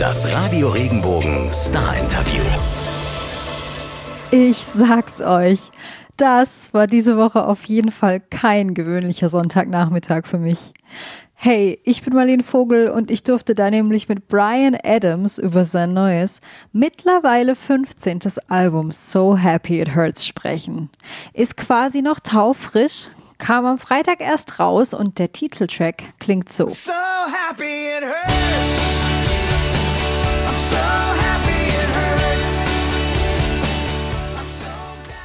Das Radio Regenbogen Star Interview. Ich sag's euch. Das war diese Woche auf jeden Fall kein gewöhnlicher Sonntagnachmittag für mich. Hey, ich bin Marlene Vogel und ich durfte da nämlich mit Brian Adams über sein neues, mittlerweile 15. Album So Happy It Hurts sprechen. Ist quasi noch taufrisch, kam am Freitag erst raus und der Titeltrack klingt so. So happy it hurts.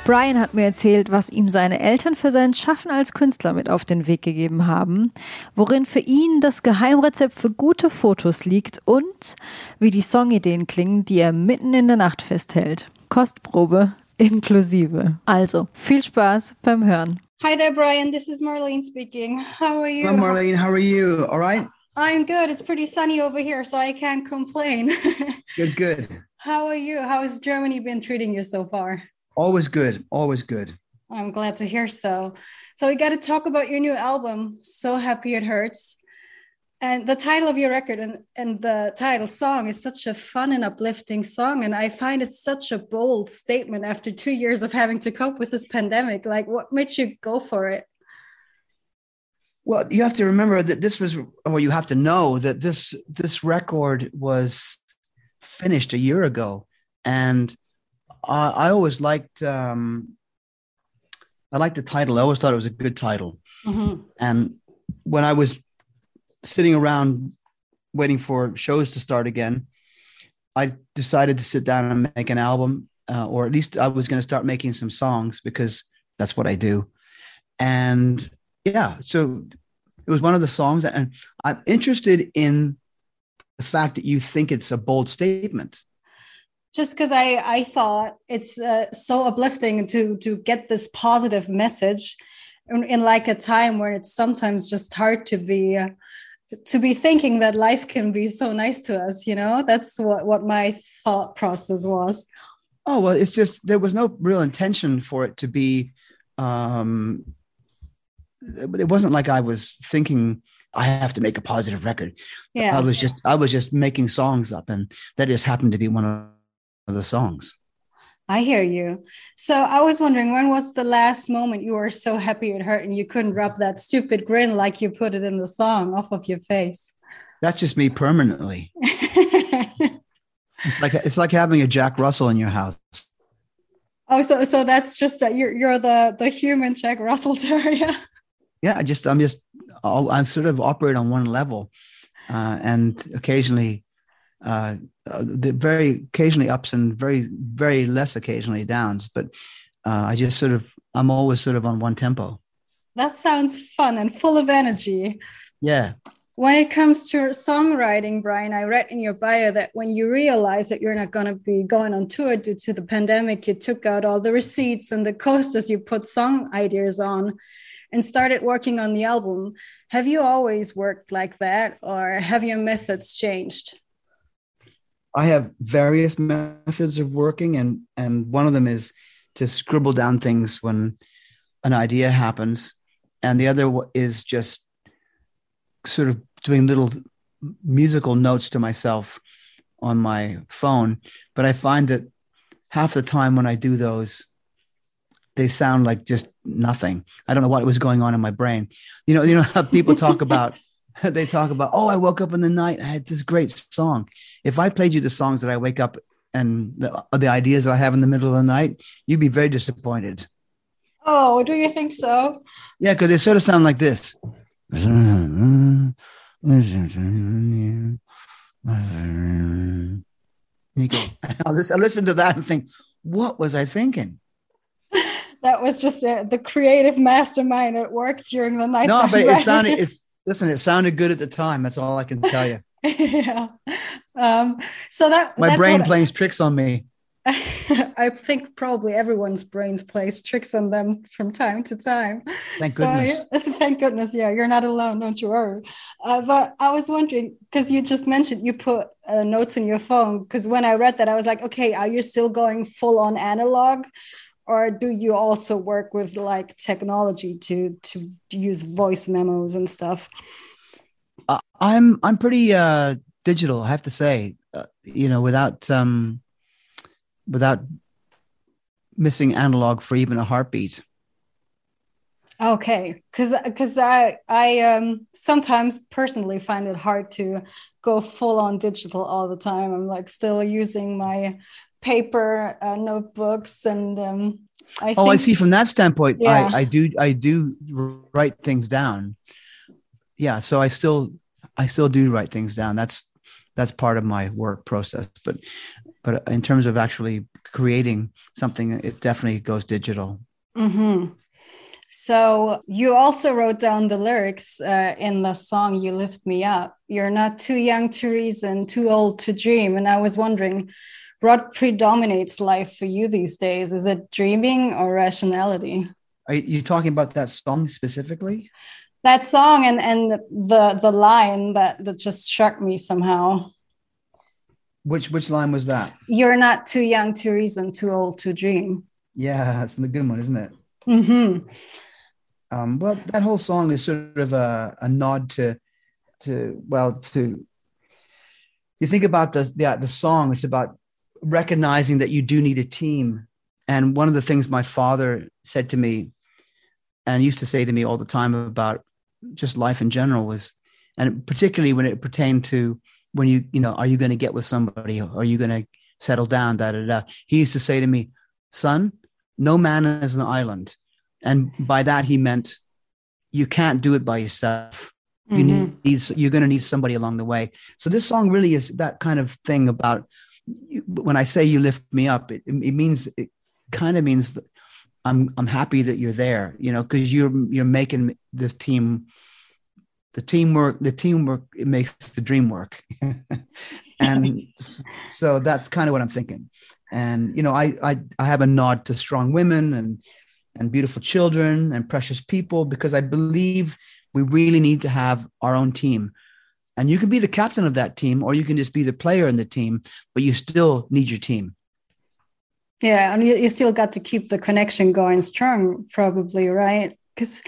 Brian hat mir erzählt, was ihm seine Eltern für sein Schaffen als Künstler mit auf den Weg gegeben haben, worin für ihn das Geheimrezept für gute Fotos liegt und wie die Songideen klingen, die er mitten in der Nacht festhält. Kostprobe inklusive. Also viel Spaß beim Hören. Hi there, Brian. This is Marlene speaking. How are you? Hello, Marlene. How are you? All right. I'm good. It's pretty sunny over here, so I can't complain. Good, good. How are you? How has Germany been treating you so far? Always good. Always good. I'm glad to hear so. So, we got to talk about your new album, So Happy It Hurts. And the title of your record and, and the title song is such a fun and uplifting song. And I find it such a bold statement after two years of having to cope with this pandemic. Like, what made you go for it? Well, you have to remember that this was, well, you have to know that this this record was finished a year ago, and I, I always liked um, I liked the title. I always thought it was a good title. Mhm. And when I was sitting around waiting for shows to start again, I decided to sit down and make an album, uh, or at least I was going to start making some songs because that's what I do. And yeah, so it was one of the songs, and I'm interested in the fact that you think it's a bold statement. Just because I I thought it's uh, so uplifting to to get this positive message in, in like a time where it's sometimes just hard to be uh, to be thinking that life can be so nice to us. You know, that's what what my thought process was. Oh well, it's just there was no real intention for it to be. Um, it wasn't like I was thinking I have to make a positive record. Yeah, I was just I was just making songs up, and that just happened to be one of the songs. I hear you. So I was wondering when was the last moment you were so happy it hurt and you couldn't rub that stupid grin like you put it in the song off of your face. That's just me permanently. It's like it's like having a Jack Russell in your house. oh, so so that's just that you're you're the the human Jack Russell Terrier. Yeah, I just I'm just i am sort of operate on one level, uh, and occasionally, uh, the very occasionally ups and very very less occasionally downs. But uh, I just sort of I'm always sort of on one tempo. That sounds fun and full of energy. Yeah, When it comes to songwriting, Bryan, I read in your bio that when you realized that you're not going to be going on tour due to the pandemic, you took out all the receipts and the coasters you put song ideas on and started working on the album. Have you always worked like that or have your methods changed? I have various methods of working, and and one of them is to scribble down things when an idea happens, and the other is just sort of doing little musical notes to myself on my phone. But I find that half the time when I do those, they sound like just nothing. I don't know what was going on in my brain. You know, you know how people talk about they talk about, oh, I woke up in the night, I had this great song. If I played you the songs that I wake up and the, the ideas that I have in the middle of the night, you'd be very disappointed. Oh, do you think so? Yeah, because they sort of sound like this. You go, I listen, listen to that and think, what was I thinking? That was just uh, the creative mastermind at work during the night. No, but it sounded, it's, listen, it sounded good at the time. That's all I can tell you. yeah. Um, so that My brain plays tricks on me. I think probably everyone's brains plays tricks on them from time to time. Thank So, goodness. thank goodness. Yeah, you're not alone. Don't you worry. Uh, but I was wondering because you just mentioned you put uh, notes in your phone. Because when I read that, I was like, okay, are you still going full on analog, or do you also work with like technology to to use voice memos and stuff? Uh, I'm I'm pretty uh, digital. I have to say. uh, you know, without um, without missing analog for even a heartbeat. Okay, because because I I um sometimes personally find it hard to go full on digital all the time. I'm like still using my paper uh, notebooks and um I oh, I see. From that standpoint, Yeah. I, I do I do write things down. Yeah, so I still I still do write things down. That's that's part of my work process. But but in terms of actually creating something, it definitely goes digital. Mm-hmm. So you also wrote down the lyrics uh, in the song "You Lift Me Up." You're not too young to reason, too old to dream. And I was wondering, what predominates life for you these days? Is it dreaming or rationality? Are you talking about that song specifically? That song and and the the line that that just struck me somehow. Which which line was that? You're not too young to reason, too old to dream. Yeah, that's a good one, isn't it? Mm-hmm. Um, well, that whole song is sort of a, a nod to, to well, to you think about the the, the song. It's about recognizing that you do need a team. And one of the things my father said to me, and used to say to me all the time about just life in general was, and particularly when it pertained to when you you know are you going to get with somebody or are you going to settle down? Da da da. He used to say to me, son, no man is an island. And by that, he meant you can't do it by yourself. You Mhm. need, you're going to need somebody along the way. So this song really is that kind of thing about when I say you lift me up, it, it means, it kind of means that I'm, I'm happy that you're there, you know, cause you're, you're making this team, the teamwork, the teamwork, it makes the dream work. and so that's kind of what I'm thinking and you know I, I i have a nod to strong women and and beautiful children and precious people because i believe we really need to have our own team and you can be the captain of that team or you can just be the player in the team but you still need your team Yeah, and you, you still got to keep the connection going strong, probably, right? Because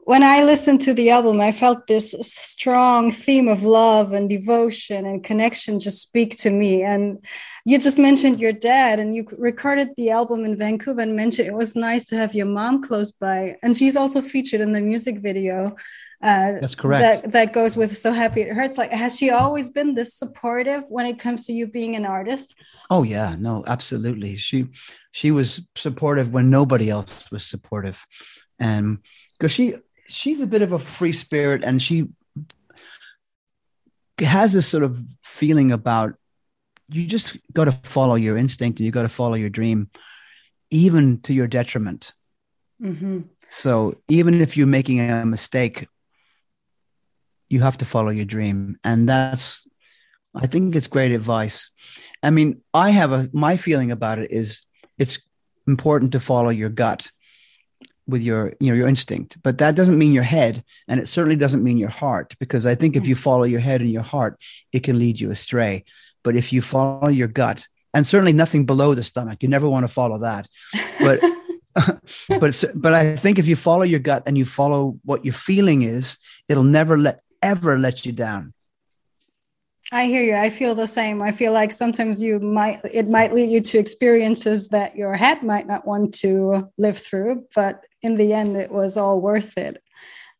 when I listened to the album, I felt this strong theme of love and devotion and connection just speak to me. And you just mentioned your dad, and you recorded the album in Vancouver and mentioned it was nice to have your mom close by. And she's also featured in the music video. Uh, That's correct. That, that goes with So Happy It Hurts. Like, has she always been this supportive when it comes to you being an artist? oh yeah no absolutely she she was supportive when nobody else was supportive and because she she's a bit of a free spirit and she has this sort of feeling about you just got to follow your instinct and you got to follow your dream even to your detriment Mm-hmm. so even if you're making a mistake you have to follow your dream. And that's i think it's great advice. I mean i have a my feeling about it is it's important to follow your gut with your you know your instinct but that doesn't mean your head and it certainly doesn't mean your heart because i think if you follow your head and your heart it can lead you astray. But if you follow your gut and certainly nothing below the stomach you never want to follow that. But but but i think if you follow your gut and you follow what your feeling is it'll never let ever let you down I hear you. I feel the same. I feel like sometimes you might it might lead you to experiences that your head might not want to live through, but in the end it was all worth it.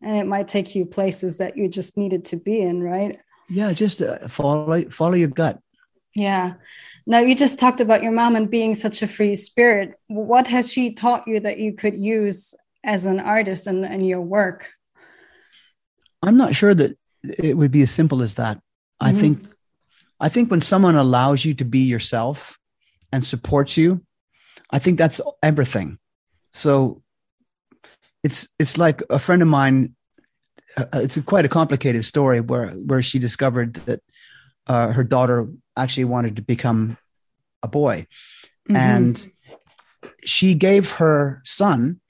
And it might take you places that you just needed to be in, right? yeah just uh, follow follow your gut Yeah. Now you just talked about your mom and being such a free spirit. What has she taught you that you could use as an artist and in, in your work? I'm not sure that it would be as simple as that i Mhm. think i think when someone allows you to be yourself and supports you i think that's everything so it's it's like a friend of mine uh, it's a, quite a complicated story where where she discovered that uh, her daughter actually wanted to become a boy Mhm. and she gave her son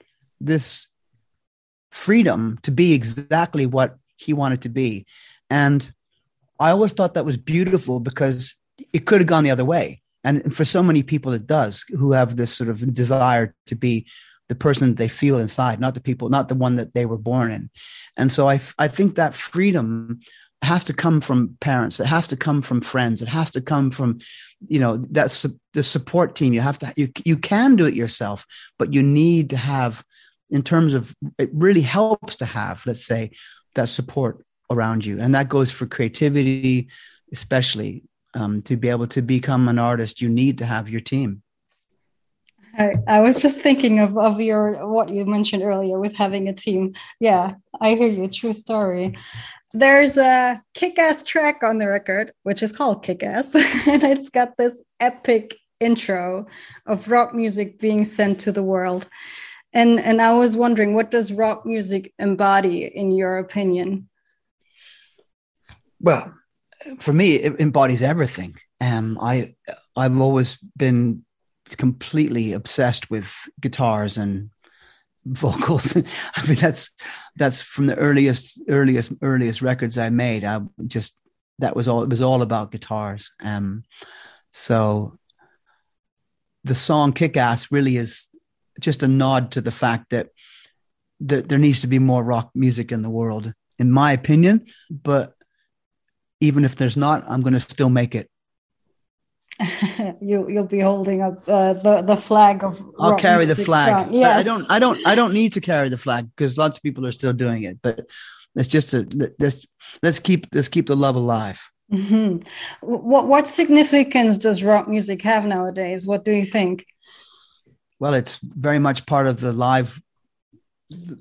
this freedom to be exactly what he wanted to be and i always thought that was beautiful because it could have gone the other way and for so many people it does who have this sort of desire to be the person they feel inside not the people not the one that they were born in and so i, I think that freedom has to come from parents. It has to come from friends. It has to come from, you know, that's the support team. You have to, you, you can do it yourself, but you need to have, in terms of, it really helps to have, let's say, that support around you. And that goes for creativity, especially um, to be able to become an artist, you need to have your team. I, I was just thinking of, of your what you mentioned earlier with having a team. Yeah, I hear you. True story. There's a kick-ass track on the record, which is called Kick-Ass, and it's got this epic intro of rock music being sent to the world. And and I was wondering, what does rock music embody, in your opinion? Well, for me, it embodies everything. Um, I I've always been completely obsessed with guitars and vocals. I mean, that's that's from the earliest earliest earliest records I made. I just that was all. It was all about guitars. Um, so the song "Kick Ass" really is just a nod to the fact that that there needs to be more rock music in the world, in my opinion. But even if there's not, I'm going to still make it. you you'll be holding up uh, the the flag of. I'll carry the flag. Yes. I don't. I don't. I don't need to carry the flag because lots of people are still doing it. But let's just a, let's let's keep let's keep the love alive. Mm-hmm. What what significance does rock music have nowadays? What do you think? Well, it's very much part of the live,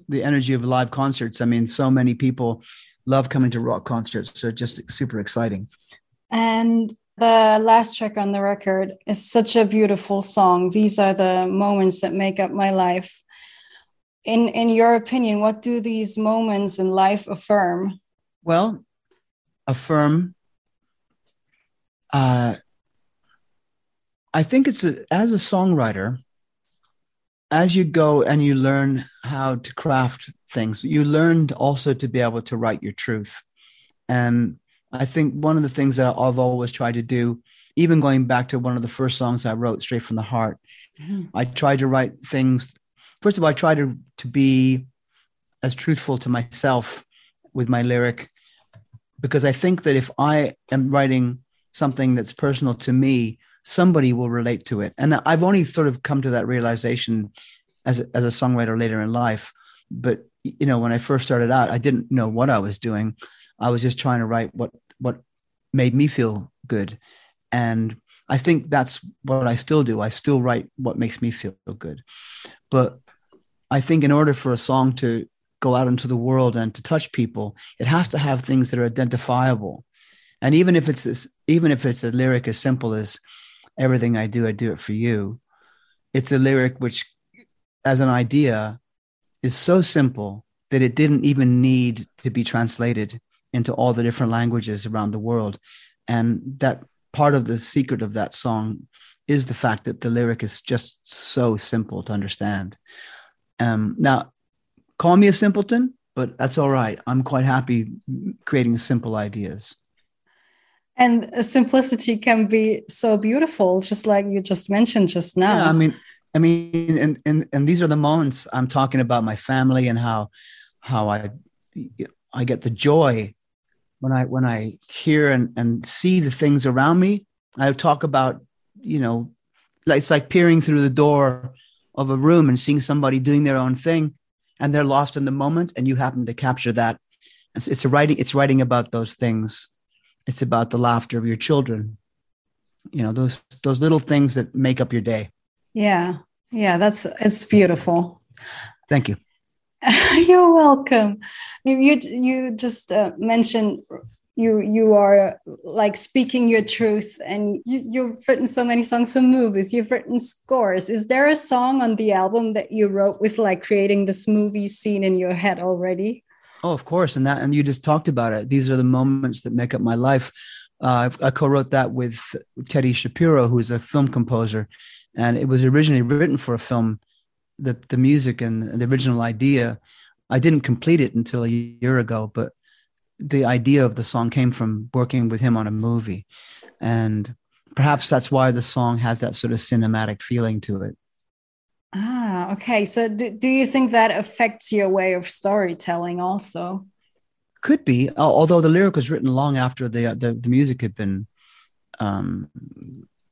the energy of live concerts. I mean, so many people love coming to rock concerts. So just super exciting. And the last track on the record is such a beautiful song. These are the moments that make up my life. In in your opinion, what do these moments in life affirm? Well, affirm. Uh, I think it's a, as a songwriter, as you go and you learn how to craft things, you learned also to be able to write your truth. And I think one of the things that I've always tried to do, even going back to one of the first songs I wrote, Straight from the Heart, mm-hmm. I tried to write things. First of all, I try to, to be as truthful to myself with my lyric, because I think that if I am writing something that's personal to me, somebody will relate to it. And I've only sort of come to that realization as a, as a songwriter later in life. But you know, when I first started out, I didn't know what I was doing. I was just trying to write what what made me feel good, and I think that's what I still do. I still write what makes me feel good. But I think in order for a song to go out into the world and to touch people, it has to have things that are identifiable. And even if it's even if it's a lyric as simple as everything I do, I do it for you. It's a lyric which, as an idea, is so simple that it didn't even need to be translated into all the different languages around the world. And that part of the secret of that song is the fact that the lyric is just so simple to understand. Um, now, call me a simpleton, but that's all right. I'm quite happy creating simple ideas and simplicity can be so beautiful just like you just mentioned just now. Yeah, i mean i mean and, and and these are the moments i'm talking about my family and how how i i get the joy when i when i hear and and see the things around me. I talk about you know it's like peering through the door of a room and seeing somebody doing their own thing and they're lost in the moment and you happen to capture that. It's, it's writing it's writing about those things it's about the laughter of your children. You know those those little things that make up your day. Yeah. Yeah that's it's beautiful. Thank you. You're welcome. You you just uh, mentioned you you are like speaking your truth and you, you've written so many songs for movies. You've written scores. Is there a song on the album that you wrote with like creating this movie scene in your head already Oh, of course, and that and you just talked about it. These are the moments that make up my life. Uh, I co-wrote that with Teddy Shapiro, who's a film composer, and it was originally written for a film. The the music and the original idea, I didn't complete it until a year ago, but the idea of the song came from working with him on a movie, and perhaps that's why the song has that sort of cinematic feeling to it. Ah, okay. So do, do you think that affects your way of storytelling also? could be, although the lyric was written long after the the, the music had been um,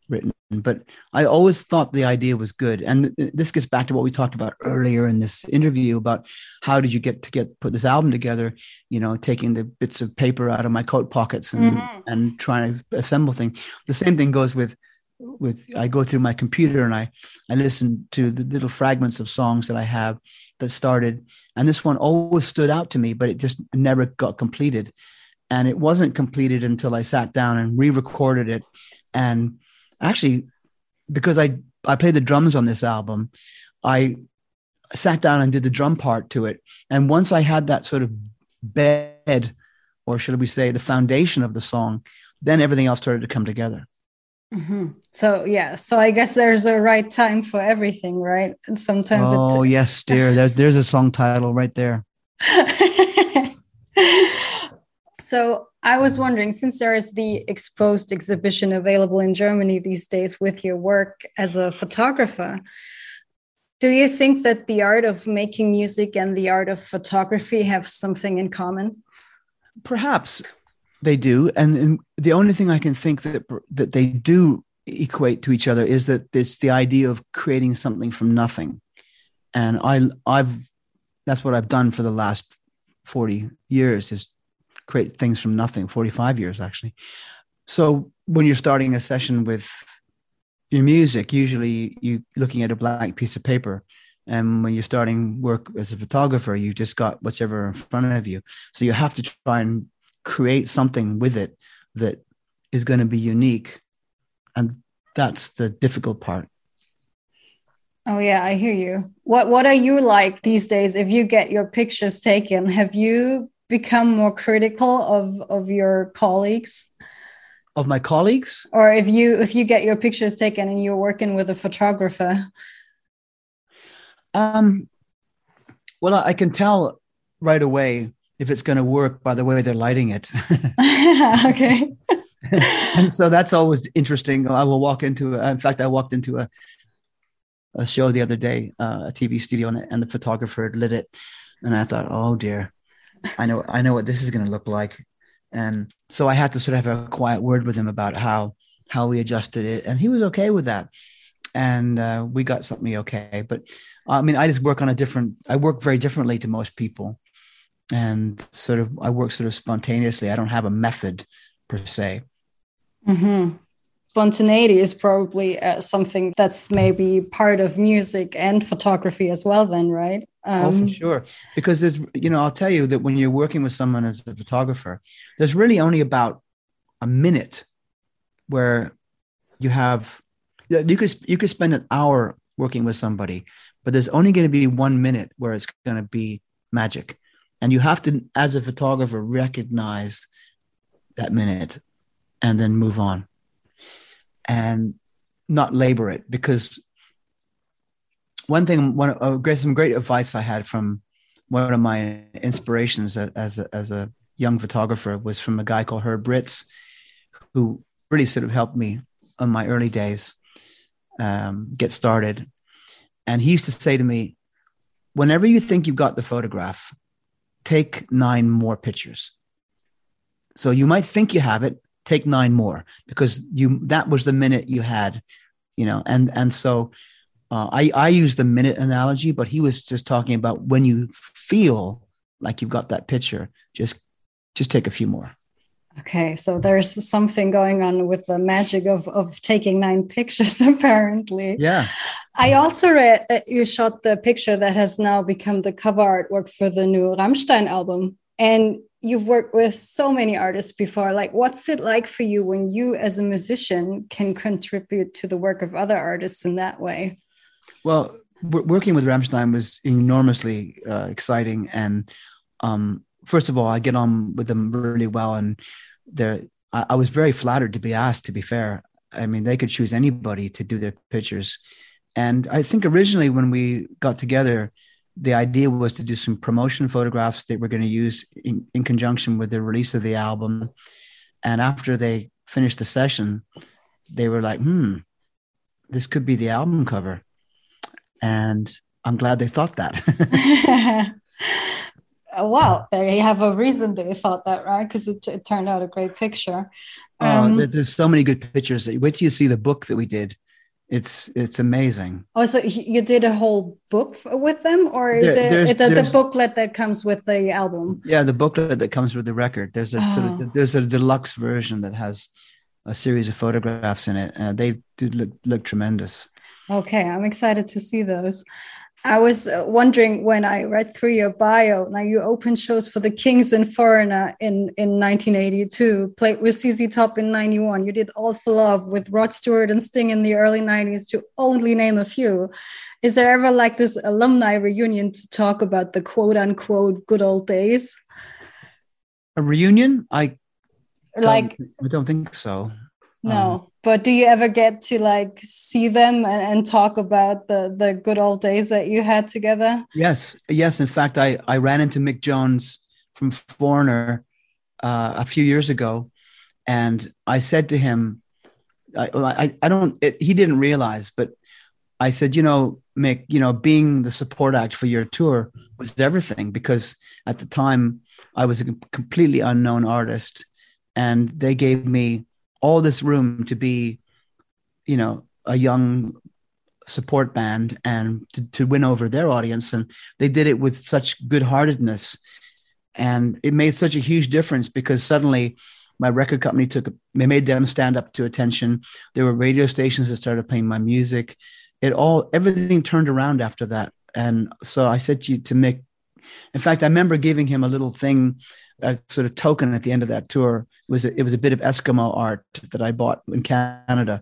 written. But I always thought the idea was good, and th- this gets back to what we talked about earlier in this interview about how did you get to get put this album together? You know, taking the bits of paper out of my coat pockets and Mhm. and trying to assemble things. The same thing goes with with I go through my computer and I I listen to the little fragments of songs that I have that started, and this one always stood out to me, but it just never got completed, and it wasn't completed until I sat down and re-recorded it, and actually because I I played the drums on this album, I sat down and did the drum part to it, and once I had that sort of bed, or should we say the foundation of the song, then everything else started to come together. Mhm. So yeah, so I guess there's a right time for everything, right? And sometimes Oh yes, dear. There's there's a song title right there. So I was wondering, since there is the exposed exhibition available in Germany these days with your work as a photographer, do you think that the art of making music and the art of photography have something in common? Perhaps they do, and, and the only thing I can think that that they do equate to each other is that it's the idea of creating something from nothing, and I I've that's what I've done for the last forty years is create things from nothing. Forty five years actually. So when you're starting a session with your music, usually you're looking at a blank piece of paper. And when you're starting work as a photographer, you just got whatever in front of you. So you have to try and create something with it that is going to be unique. And that's the difficult part. Oh yeah, I hear you. What what are you like these days if you get your pictures taken? Have you become more critical of of your colleagues? Of my colleagues? Or if you if you get your pictures taken and you're working with a photographer? Um well I can tell right away if it's going to work by the way they're lighting it. okay. and so that's always interesting. I will walk into, a, in fact, I walked into a, a show the other day, uh, a TV studio, and, and the photographer had lit it, and I thought, oh dear, I know, I know what this is going to look like, and so I had to sort of have a quiet word with him about how how we adjusted it, and he was okay with that, and uh, we got something okay. But I mean, I just work on a different. I work very differently to most people, and sort of I work sort of spontaneously. I don't have a method per se. Mm-hmm. Spontaneity is probably uh, something that's maybe part of music and photography as well. Then, right? Um, oh, for sure. Because there's, you know, I'll tell you that when you're working with someone as a photographer, there's really only about a minute where you have, you could you could spend an hour working with somebody, but there's only going to be one minute where it's going to be magic, and you have to, as a photographer, recognize that minute and then move on and not labor it. Because one thing one uh, great some great advice i had from one of my inspirations as a, as a young photographer was from a guy called Herb Ritts who really sort of helped me on my early days um, get started. And he used to say to me whenever you think you've got the photograph take nine more pictures. So you might think you have it take nine more because you that was the minute you had you know and and so uh, i i use the minute analogy but he was just talking about when you feel like you've got that picture just just take a few more okay so there's something going on with the magic of of taking nine pictures apparently. Yeah. I also read that you shot the picture that has now become the cover artwork for the new rammstein album. And you've worked with so many artists before. Like what's it like for you when you as a musician can contribute to the work of other artists in that way? Well working with rammstein was enormously uh, exciting and um, first of all i get on with them really well and they're I, I was very flattered to be asked to be fair i mean they could choose anybody to do their pictures and i think originally when we got together the idea was to do some promotion photographs that we're going to use in, in conjunction with the release of the album. And after they finished the session, they were like, hmm, this could be the album cover. And I'm glad they thought that. Uh, well, they have a reason they thought that, right? Because it, it turned out a great picture. Oh, Um, there- there's so many good pictures. Wait till you see the book that we did. It's it's amazing. Oh, so you did a whole book with them, or is There- it the, the booklet that comes with the album? Yeah, the booklet that comes with the record. There's a sort Oh. of there's a deluxe version that has a series of photographs in it. Uh, they do look look tremendous. Okay, I'm excited to see those. I was uh, wondering when I read through your bio. Now you opened shows for the Kinks and Foreigner in in 1982, played with ZZ Top in 91. You did All for Love with Rod Stewart and Sting in the early 90s, to only name a few. Is there ever like this alumni reunion to talk about the quote unquote good old days? A reunion? I don't, Like I don't think so. No, but do you ever get to like see them and, and talk about the the good old days that you had together? Yes, yes. In fact, I I ran into Mick Jones from Foreigner uh, a few years ago, and I said to him, I I, I don't. It, he didn't realize, but I said, you know, Mick, you know, being the support act for your tour was everything because at the time I was a completely unknown artist, and they gave me all this room to be, you know, a young support band and to, to win over their audience. And they did it with such good-heartedness. And it made such a huge difference because suddenly my record company took they made them stand up to attention. There were radio stations that started playing my music. It all everything turned around after that. And so i said to to mick in fact i remember giving him a little thing a sort of token at the end of that tour it was a, it was a bit of eskimo art that i bought in canada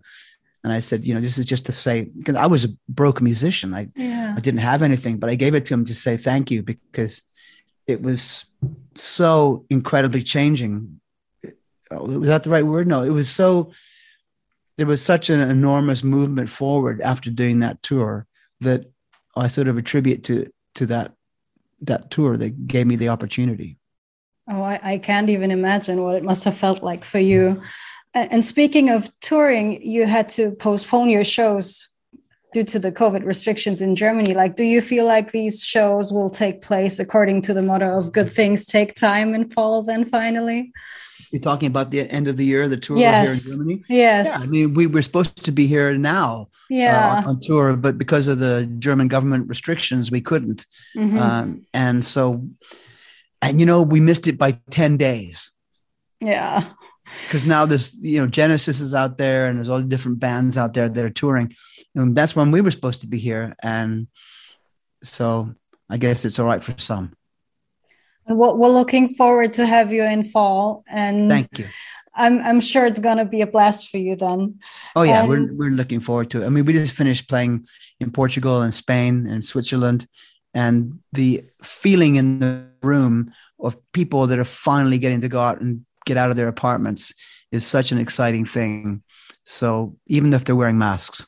and i said you know this is just to say because i was a broke musician i Yeah. I didn't have anything, but I gave it to him to say thank you because it was so incredibly changing. Oh, Was that the right word? No, it was so. There was such an enormous movement forward after doing that tour that I sort of attribute to to that that tour that gave me the opportunity. Oh, I, I can't even imagine what it must have felt like for you. And speaking of touring, you had to postpone your shows due to the COVID restrictions in Germany. Like, do you feel like these shows will take place according to the motto of good things take time in fall then finally? You're talking about the end of the year, the tour here in Germany. Yes. Yeah, I mean, we were supposed to be here now Yeah. uh, on, tour, but because of the German government restrictions, we couldn't. Mhm. Um, and so, and you know, we missed it by 10 days yeah. because now this, you know, Genesis is out there and there's all the different bands out there that are touring. And that's when we were supposed to be here. And so I guess it's all right for some. And we're, looking forward to have you in fall. And Thank you. I'm, I'm sure it's going to be a blast for you then. Oh yeah, And- we're we're looking forward to it. I mean, we just finished playing in Portugal and Spain and Switzerland, and the feeling in the room of people that are finally getting to go out and get out of their apartments is such an exciting thing. So even if they're wearing masks,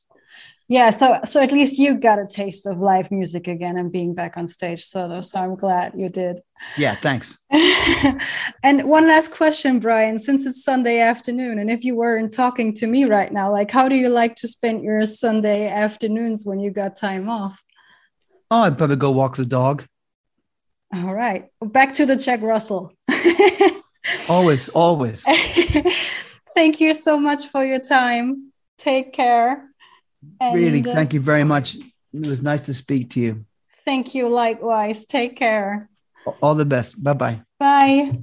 Yeah, so so at least you got a taste of live music again and being back on stage. So, so I'm glad you did. yeah, thanks. and one last question, Bryan, since it's Sunday afternoon, and if you weren't talking to me right now, like how do you like to spend your Sunday afternoons when you got time off? Oh, I'd probably go walk the dog. All right, back to the Jack Russell. Always, always. Thank you so much for your time. Take care. really, And, uh, thank you very much. It was nice to speak to you. Thank you likewise. Take care. All the best. Bye bye. Bye.